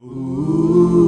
do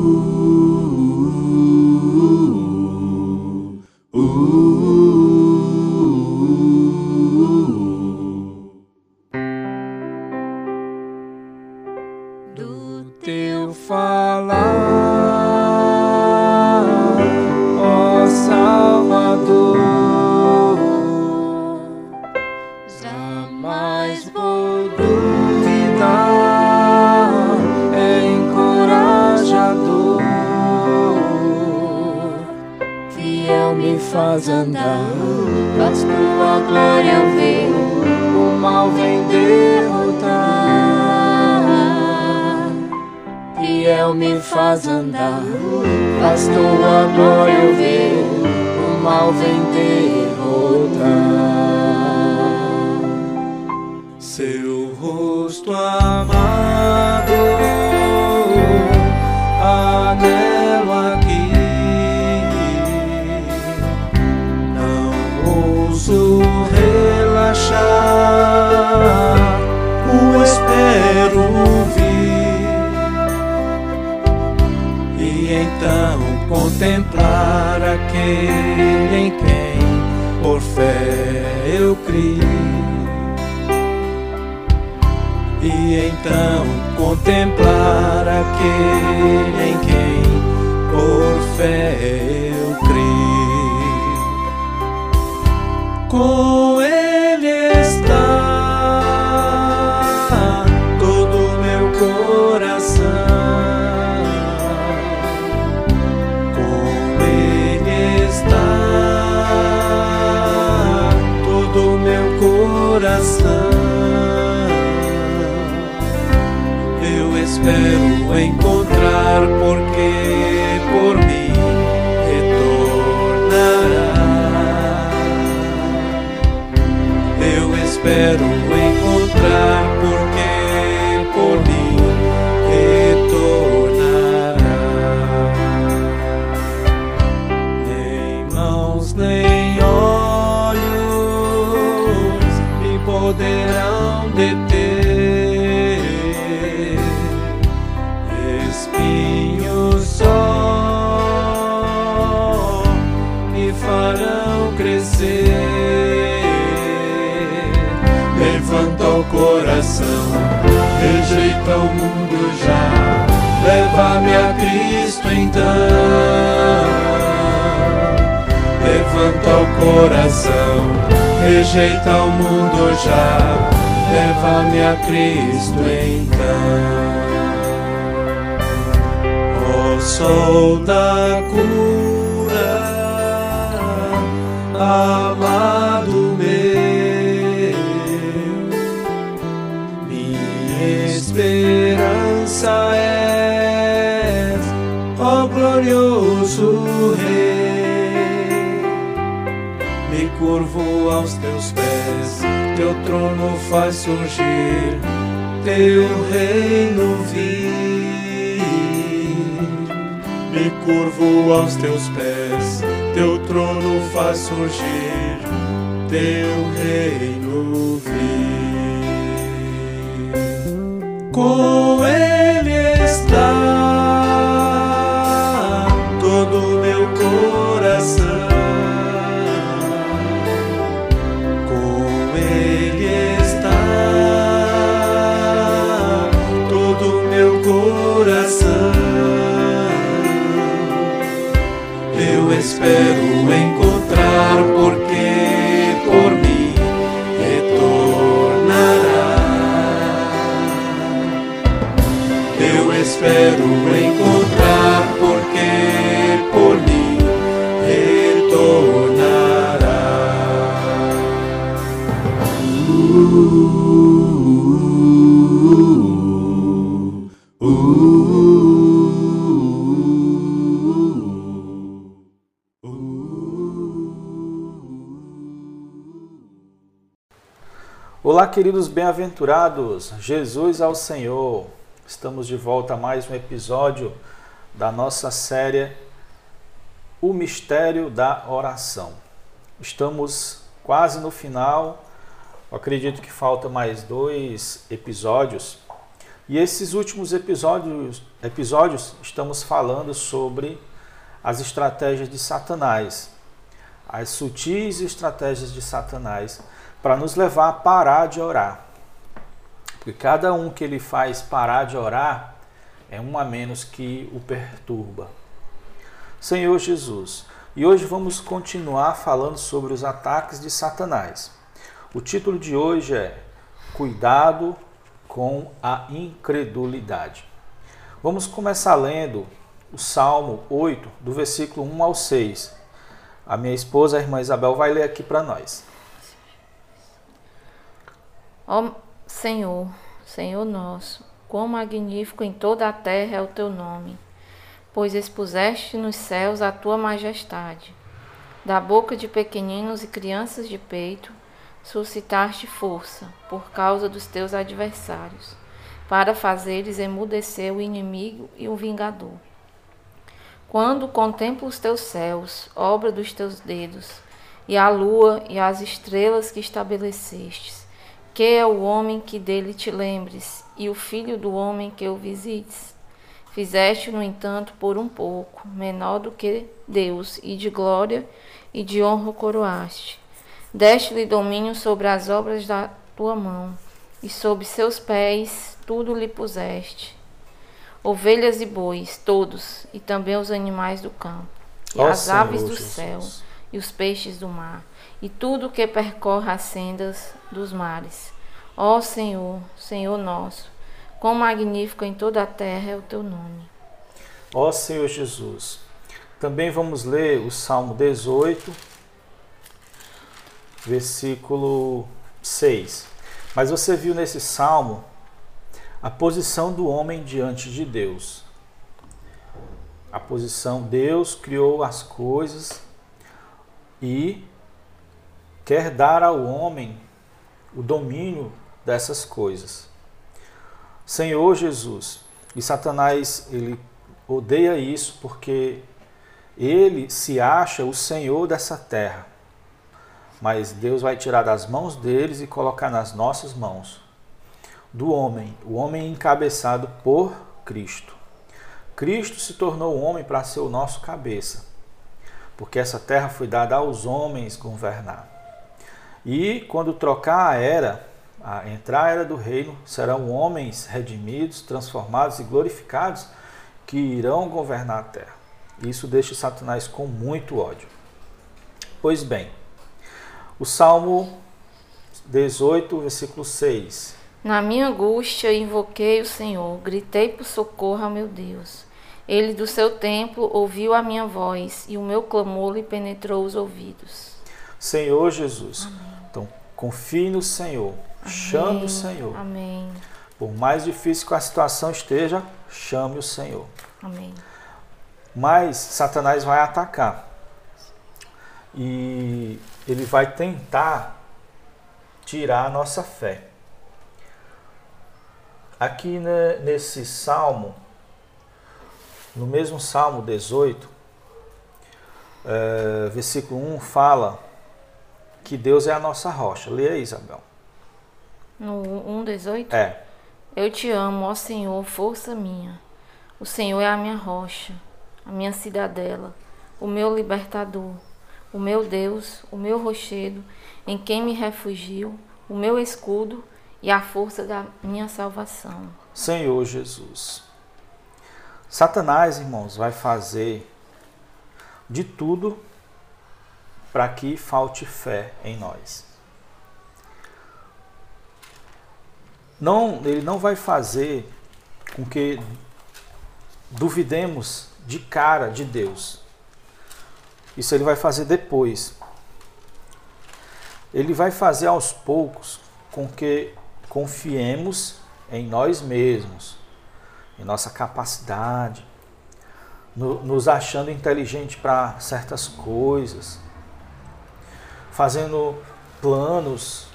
aquele em quem por fé eu criei. E então contemplar aquele em quem por fé eu criei. Com Espero encontrar porque por mim retornará. Eu espero Coração, rejeita o mundo já. Leva-me a Cristo então. Levanta o coração, rejeita o mundo já. Leva-me a Cristo então. Ó sol da cura, amado teu trono faz surgir, teu reino vir. Me curvo aos teus pés, teu trono faz surgir, teu reino vir. Com queridos bem-aventurados, Jesus ao Senhor. Estamos de volta a mais um episódio da nossa série O Mistério da Oração. Estamos quase no final, eu acredito que falta mais dois episódios, E esses últimos episódios, episódios estamos falando sobre as estratégias de Satanás, as sutis estratégias de Satanás para nos levar a parar de orar. Porque cada um que ele faz parar de orar é um a menos que o perturba. Senhor Jesus, e hoje vamos continuar falando sobre os ataques de Satanás. O título de hoje é Cuidado com a incredulidade. Vamos começar lendo o Salmo 8, do versículo 1 ao 6. A minha esposa, a irmã Isabel, vai ler aqui para nós. Ó Senhor, Senhor nosso, quão magnífico em toda a terra é o teu nome, pois expuseste nos céus a tua majestade. Da boca de pequeninos e crianças de peito, suscitaste força por causa dos teus adversários, para fazeres emudecer o inimigo e o vingador. Quando contemplo os teus céus, obra dos teus dedos, e a lua e as estrelas que estabelecestes, que é o homem que dele te lembres, e o filho do homem que o visites? Fizeste, no entanto, por um pouco, menor do que Deus, e de glória e de honra o coroaste. Deste-lhe domínio sobre as obras da tua mão, e sob seus pés tudo lhe puseste. Ovelhas e bois, todos, e também os animais do campo, e as Senhor aves do Jesus. céu, e os peixes do mar, e tudo que percorre as sendas dos mares. Ó Senhor, Senhor nosso, quão magnífico em toda a terra é o teu nome. Ó Senhor Jesus. Também vamos ler o Salmo 18, versículo 6. Mas você viu nesse salmo a posição do homem diante de Deus. A posição Deus criou as coisas e quer dar ao homem o domínio dessas coisas. Senhor Jesus, e Satanás ele odeia isso porque ele se acha o senhor dessa terra mas Deus vai tirar das mãos deles e colocar nas nossas mãos. Do homem, o homem encabeçado por Cristo. Cristo se tornou homem para ser o nosso cabeça, porque essa terra foi dada aos homens governar. E quando trocar a era, a entrar a era do reino, serão homens redimidos, transformados e glorificados que irão governar a terra. Isso deixa Satanás com muito ódio. Pois bem, o Salmo 18, versículo 6. Na minha angústia invoquei o Senhor, gritei por socorro ao meu Deus. Ele do seu templo ouviu a minha voz e o meu clamor lhe penetrou os ouvidos. Senhor Jesus. Amém. Confie no Senhor. Amém. Chame o Senhor. Amém. Por mais difícil que a situação esteja, chame o Senhor. Amém. Mas Satanás vai atacar. E ele vai tentar tirar a nossa fé. Aqui né, nesse salmo, no mesmo salmo 18, é, versículo 1 fala que Deus é a nossa rocha. Leia aí, Isabel. No 1,18? É. Eu te amo, ó Senhor, força minha. O Senhor é a minha rocha, a minha cidadela, o meu libertador o meu Deus, o meu rochedo, em quem me refugio, o meu escudo e a força da minha salvação. Senhor Jesus. Satanás, irmãos, vai fazer de tudo para que falte fé em nós. Não, ele não vai fazer com que duvidemos de cara de Deus. Isso ele vai fazer depois. Ele vai fazer aos poucos com que confiemos em nós mesmos, em nossa capacidade, no, nos achando inteligente para certas coisas, fazendo planos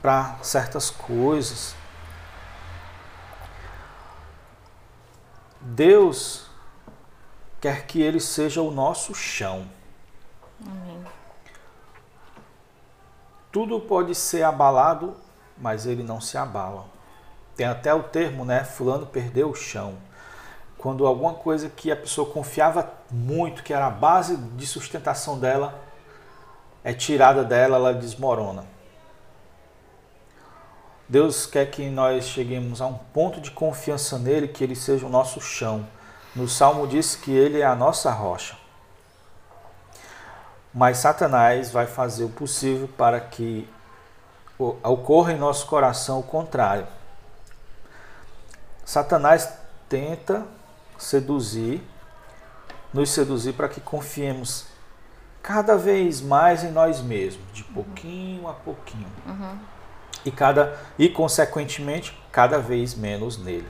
para certas coisas. Deus quer que ele seja o nosso chão. Amém. Tudo pode ser abalado, mas ele não se abala. Tem até o termo, né? Fulano perdeu o chão. Quando alguma coisa que a pessoa confiava muito, que era a base de sustentação dela, é tirada dela, ela desmorona. Deus quer que nós cheguemos a um ponto de confiança nele, que ele seja o nosso chão. No Salmo diz que ele é a nossa rocha. Mas Satanás vai fazer o possível para que ocorra em nosso coração o contrário. Satanás tenta seduzir, nos seduzir para que confiemos cada vez mais em nós mesmos, de pouquinho a pouquinho. Uhum e, cada, e consequentemente, cada vez menos nele.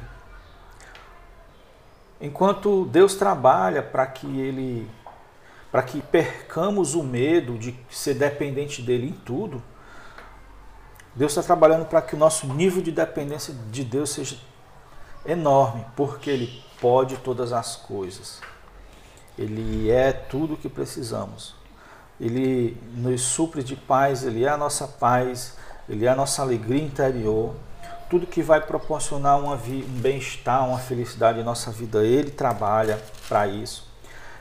Enquanto Deus trabalha para que ele para que percamos o medo de ser dependente dele em tudo, Deus está trabalhando para que o nosso nível de dependência de Deus seja enorme, porque Ele pode todas as coisas. Ele é tudo o que precisamos. Ele nos supre de paz, Ele é a nossa paz, ele é a nossa alegria interior, tudo que vai proporcionar uma um bem-estar, uma felicidade em nossa vida, Ele trabalha para isso.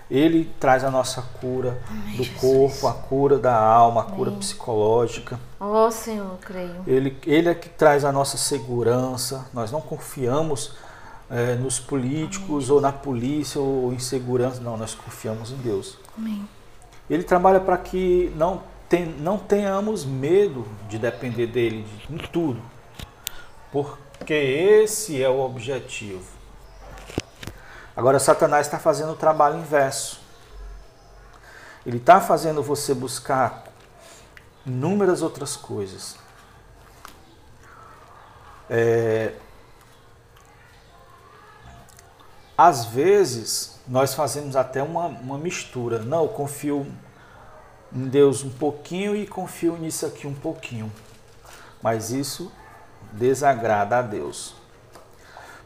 Ele traz a nossa cura Amém, do Jesus. corpo, a cura da alma, a Amém. cura psicológica. Ó oh, Senhor, creio. Ele, ele é que traz a nossa segurança. Nós não confiamos é, nos políticos Amém. ou na polícia ou em segurança. Não, nós confiamos em Deus. Ele trabalha para que não tem, não tenhamos medo de depender dele em tudo, porque esse é o objetivo. Agora, Satanás está fazendo o trabalho inverso. Ele está fazendo você buscar inúmeras outras coisas. É, às vezes, nós fazemos até uma, uma mistura. Não, eu confio em Deus um pouquinho e confio nisso aqui um pouquinho. Mas isso desagrada a Deus.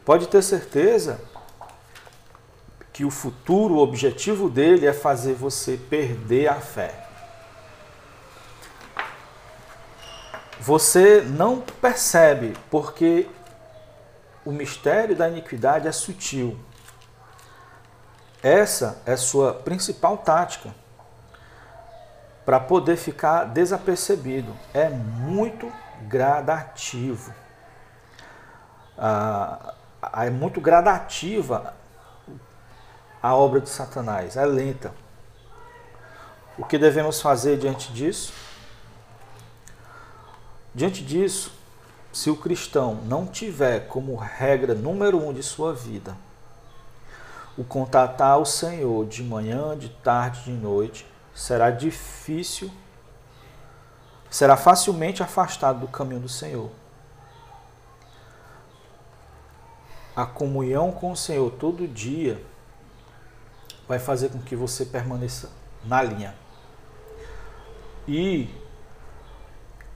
Pode ter certeza que o futuro, o objetivo dele é fazer você perder a fé. Você não percebe porque o mistério da iniquidade é sutil. Essa é sua principal tática para poder ficar desapercebido. É muito gradativo. Ah, é muito gradativa a obra de Satanás, é lenta. O que devemos fazer diante disso? Diante disso, se o cristão não tiver como regra número um de sua vida o contatar o Senhor de manhã, de tarde, de noite, será difícil, será facilmente afastado do caminho do Senhor. A comunhão com o Senhor todo dia vai fazer com que você permaneça na linha. E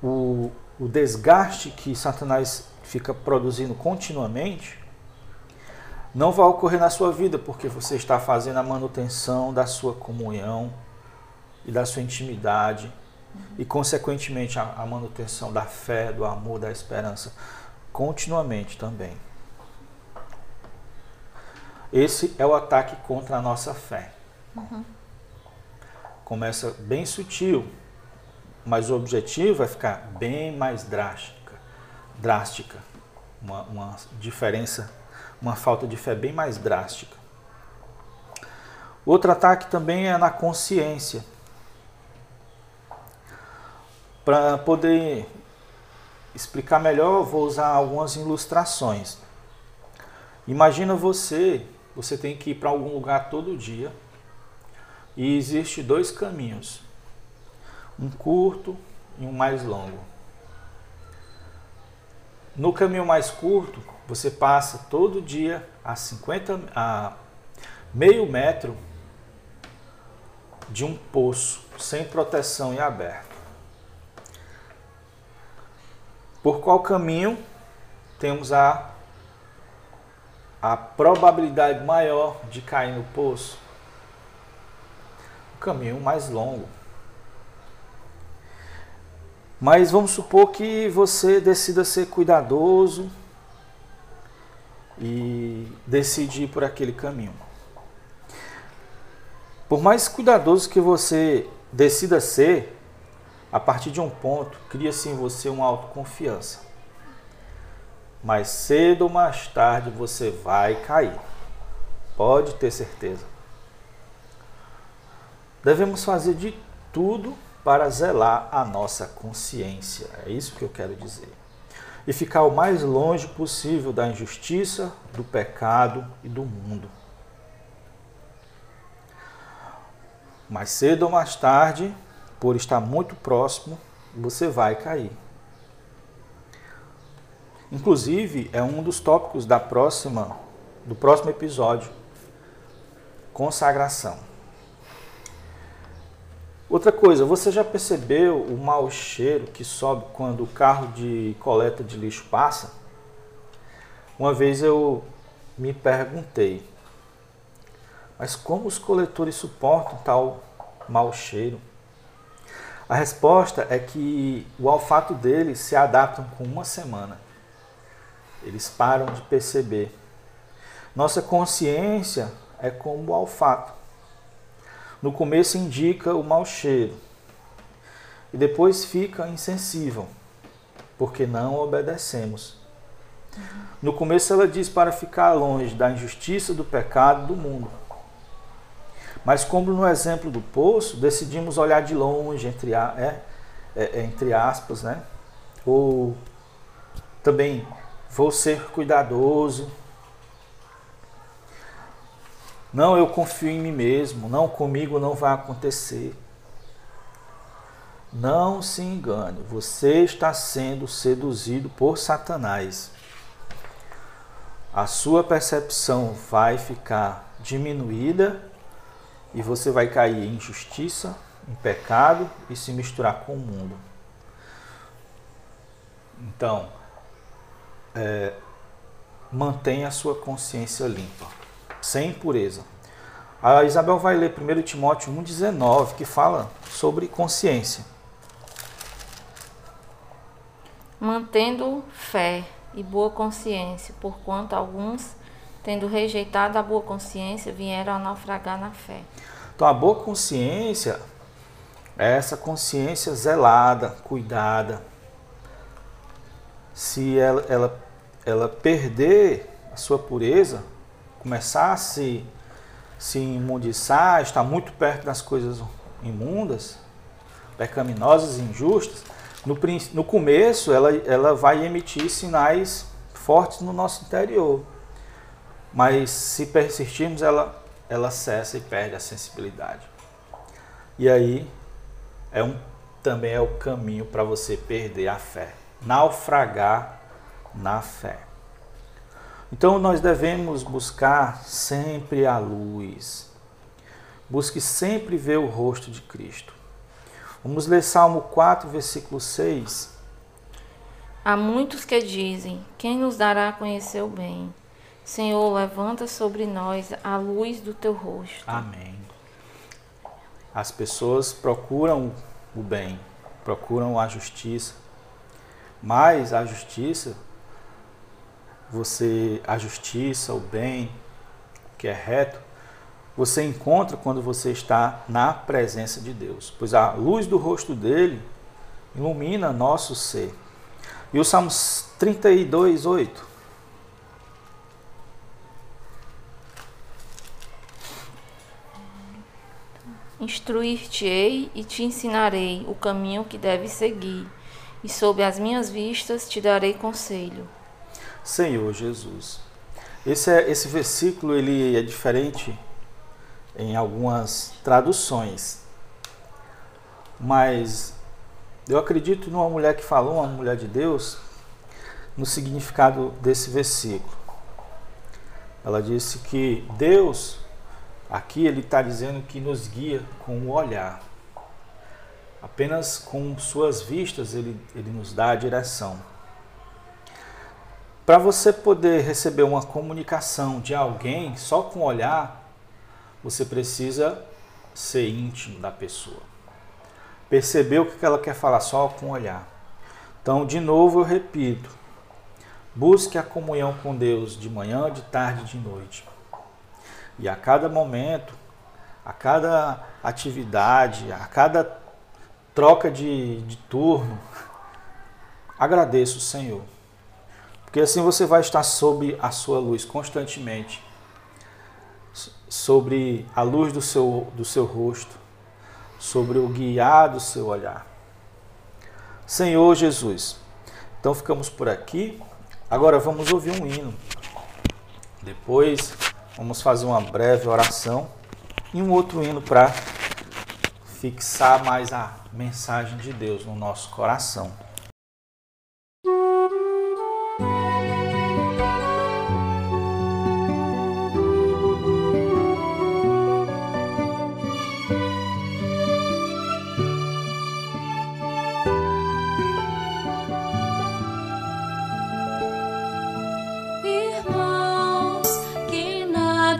o, o desgaste que Satanás fica produzindo continuamente não vai ocorrer na sua vida, porque você está fazendo a manutenção da sua comunhão e da sua intimidade uhum. e, consequentemente, a, a manutenção da fé, do amor, da esperança, continuamente também. Esse é o ataque contra a nossa fé. Uhum. Começa bem sutil, mas o objetivo é ficar bem mais drástica, drástica, uma, uma diferença, uma falta de fé bem mais drástica. Outro ataque também é na consciência. Para poder explicar melhor, vou usar algumas ilustrações. Imagina você, você tem que ir para algum lugar todo dia e existe dois caminhos, um curto e um mais longo. No caminho mais curto, você passa todo dia a 50 a meio metro de um poço sem proteção e aberto. Por qual caminho temos a, a probabilidade maior de cair no poço? O caminho mais longo. Mas vamos supor que você decida ser cuidadoso e decide ir por aquele caminho. Por mais cuidadoso que você decida ser, a partir de um ponto, cria-se em você uma autoconfiança. Mas cedo ou mais tarde você vai cair. Pode ter certeza. Devemos fazer de tudo para zelar a nossa consciência. É isso que eu quero dizer. E ficar o mais longe possível da injustiça, do pecado e do mundo. Mais cedo ou mais tarde, por estar muito próximo, você vai cair. Inclusive, é um dos tópicos da próxima do próximo episódio, consagração. Outra coisa, você já percebeu o mau cheiro que sobe quando o carro de coleta de lixo passa? Uma vez eu me perguntei, mas como os coletores suportam tal mau cheiro? A resposta é que o olfato deles se adaptam com uma semana. Eles param de perceber. Nossa consciência é como o olfato no começo indica o mau cheiro e depois fica insensível, porque não obedecemos. No começo ela diz para ficar longe da injustiça, do pecado, do mundo. Mas como no exemplo do poço, decidimos olhar de longe, entre, é, é, entre aspas, né? Ou também vou ser cuidadoso, não, eu confio em mim mesmo. Não, comigo não vai acontecer. Não se engane, você está sendo seduzido por Satanás. A sua percepção vai ficar diminuída e você vai cair em injustiça, em pecado e se misturar com o mundo. Então, é, mantenha a sua consciência limpa sem impureza. A Isabel vai ler 1 Timóteo 1,19, que fala sobre consciência. Mantendo fé e boa consciência, porquanto alguns, tendo rejeitado a boa consciência, vieram a naufragar na fé. Então, a boa consciência é essa consciência zelada, cuidada. Se ela, ela, ela perder a sua pureza, começar a se, se imundiçar, estar muito perto das coisas imundas, pecaminosas injustas, no, no começo ela, ela vai emitir sinais fortes no nosso interior. Mas se persistirmos, ela, ela cessa e perde a sensibilidade. E aí é um, também é o caminho para você perder a fé, naufragar na fé. Então nós devemos buscar sempre a luz. Busque sempre ver o rosto de Cristo. Vamos ler Salmo 4, versículo 6. Há muitos que dizem: Quem nos dará a conhecer o bem? Senhor, levanta sobre nós a luz do teu rosto. Amém. As pessoas procuram o bem, procuram a justiça, mas a justiça você a justiça, o bem, o que é reto, você encontra quando você está na presença de Deus, pois a luz do rosto dele ilumina nosso ser. E o Salmos 32, 8. Instruir-te-ei e te ensinarei o caminho que deves seguir, e sob as minhas vistas te darei conselho. Senhor Jesus. Esse, é, esse versículo ele é diferente em algumas traduções, mas eu acredito numa mulher que falou, uma mulher de Deus, no significado desse versículo. Ela disse que Deus, aqui ele está dizendo que nos guia com o olhar. Apenas com suas vistas ele, ele nos dá a direção. Para você poder receber uma comunicação de alguém só com olhar, você precisa ser íntimo da pessoa. Perceber o que ela quer falar só com olhar. Então, de novo, eu repito: Busque a comunhão com Deus de manhã, de tarde e de noite. E a cada momento, a cada atividade, a cada troca de, de turno, agradeça o Senhor. Porque assim você vai estar sob a sua luz constantemente, sobre a luz do seu, do seu rosto, sobre o guiar do seu olhar. Senhor Jesus, então ficamos por aqui. Agora vamos ouvir um hino. Depois vamos fazer uma breve oração e um outro hino para fixar mais a mensagem de Deus no nosso coração.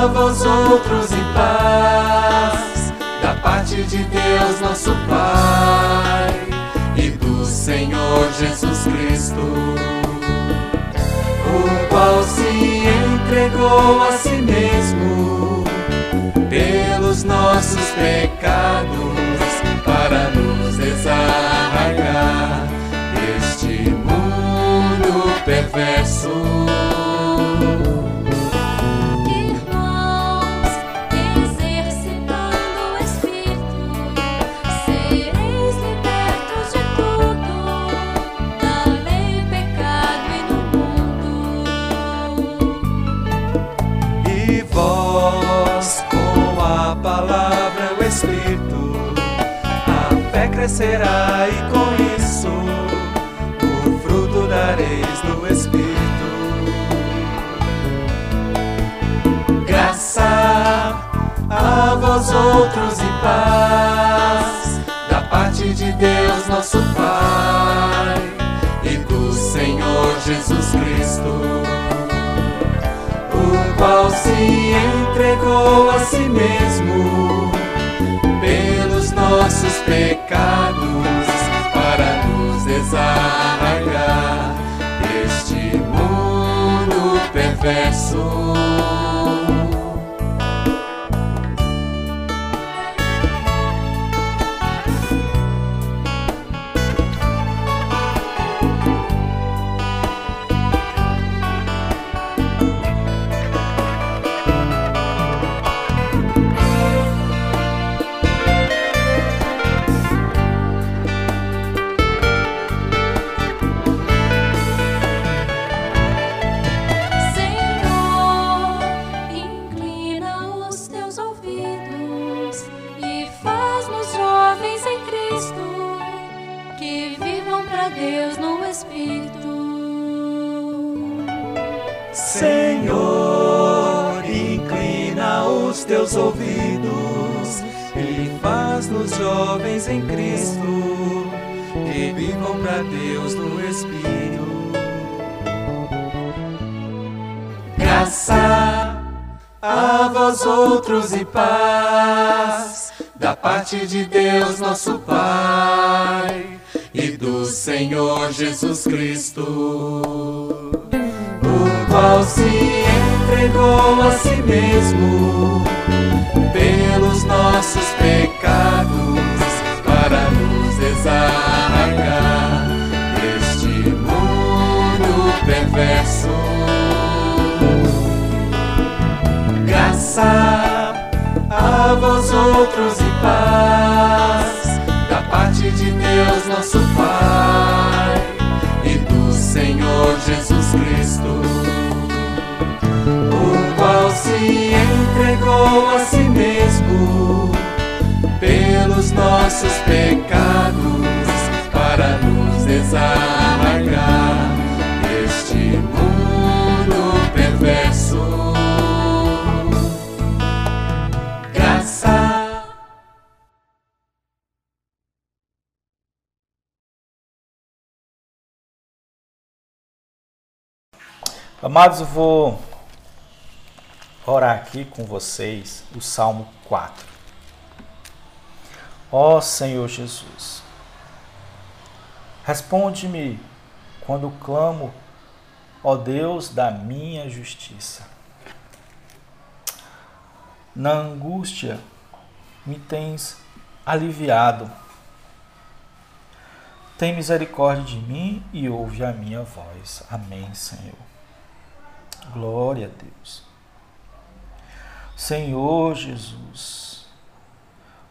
a vós outros e paz da parte de Deus nosso Pai e do Senhor Jesus Cristo, o qual se entregou a si mesmo pelos nossos pecados para nos desarraigar deste mundo perverso. Nosso Pai e do Senhor Jesus Cristo, o qual se entregou a si mesmo nossos pecados para nos desarraigar deste mundo perverso. Graça a vós outros e paz da parte de Deus nosso Pai e do Senhor Jesus Cristo, o qual se entregou a si mesmo pelos nossos pecados para nos desarraigar deste mundo perverso. Graça a vós outros e paz da parte de Deus nosso Pai e do Senhor Jesus Cristo se entregou a si mesmo pelos nossos pecados para nos desamargar deste mundo. Amados, eu vou orar aqui com vocês o Salmo 4. Ó Senhor Jesus, responde-me quando clamo, ó Deus da minha justiça. Na angústia me tens aliviado. Tem misericórdia de mim e ouve a minha voz. Amém, Senhor. Glória a Deus. Senhor Jesus,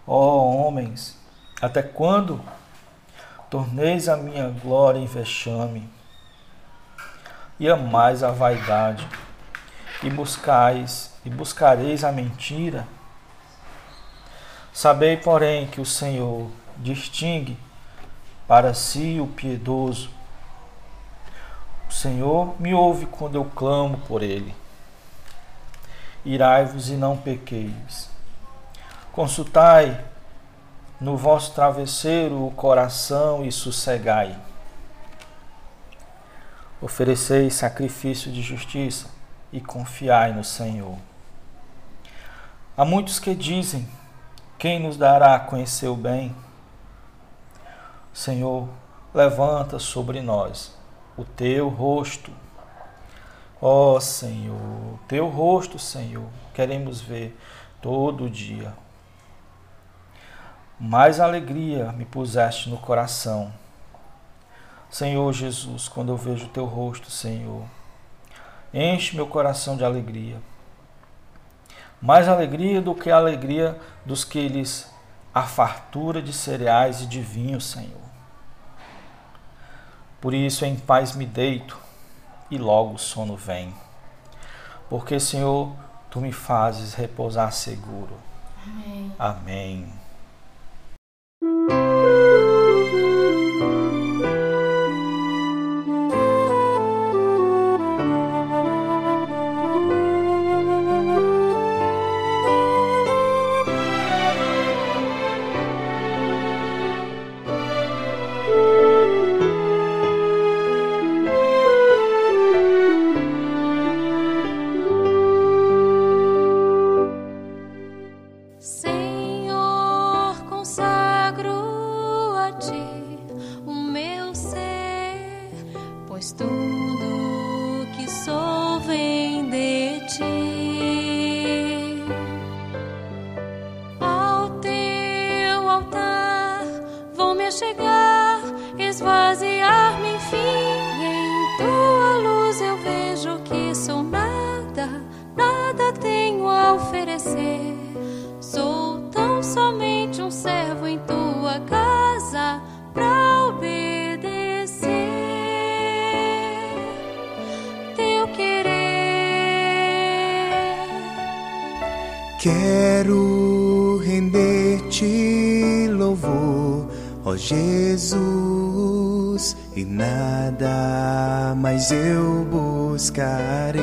ó homens, até quando torneis a minha glória em vexame e amais a vaidade e buscais e buscareis a mentira? Sabei, porém, que o Senhor distingue para si o piedoso o Senhor me ouve quando eu clamo por Ele. Irai-vos e não pequeis. Consultai no vosso travesseiro o coração e sossegai. Ofereceis sacrifício de justiça e confiai no Senhor. Há muitos que dizem: Quem nos dará a conhecer o bem? Senhor, levanta sobre nós o teu rosto. Ó oh, Senhor, teu rosto, Senhor, queremos ver todo dia. Mais alegria me puseste no coração. Senhor Jesus, quando eu vejo teu rosto, Senhor, enche meu coração de alegria. Mais alegria do que a alegria dos que lhes a fartura de cereais e de vinho, Senhor. Por isso em paz me deito e logo o sono vem. Porque, Senhor, tu me fazes repousar seguro. Amém. Amém. Eu buscarei.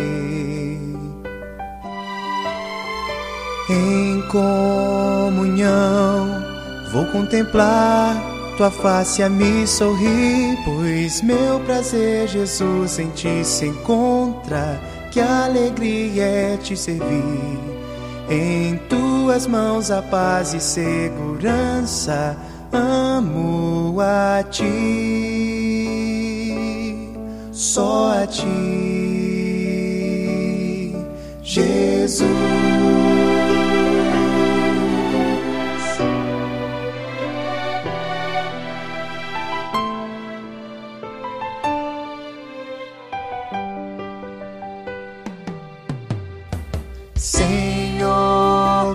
Em comunhão vou contemplar tua face a me sorrir, pois meu prazer, Jesus, em ti se encontra. Que alegria é te servir em tuas mãos a paz e segurança, amo a ti, só a ti, Jesus.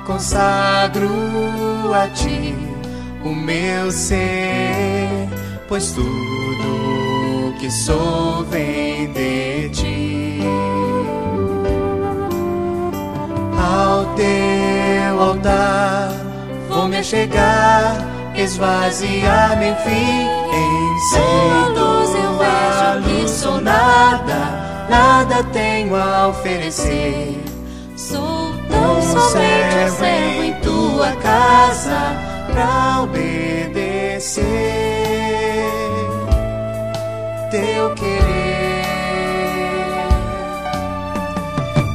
consagro a ti o meu ser, pois tudo que sou vem de ti. Ao teu altar vou me chegar, esvaziar-me enfim. Em luz eu vejo que sou nada, nada tenho a oferecer. Sou tão somente servo em tua casa pra obedecer teu querer.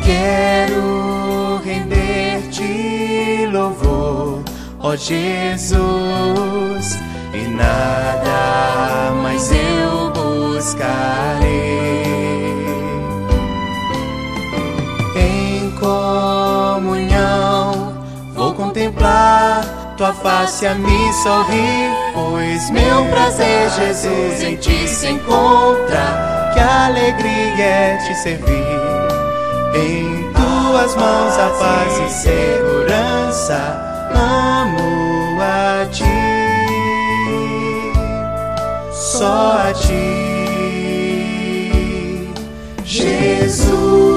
Quero render-te louvor, ó Jesus, e nada mais eu buscarei. Em comunhão vou contemplar tua face a me sorrir, pois meu prazer, Jesus, em ti se encontra. Que alegria é te servir. Em tuas mãos a paz e segurança. Amo a ti, só a ti, Jesus.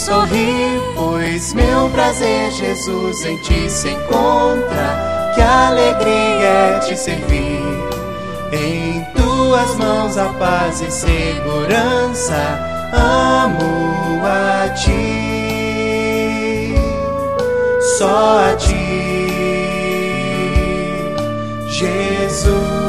Sorrir, pois meu prazer, Jesus, em ti se encontra. Que alegria é te servir. Em tuas mãos a paz e segurança. Amo a ti, só a ti, Jesus.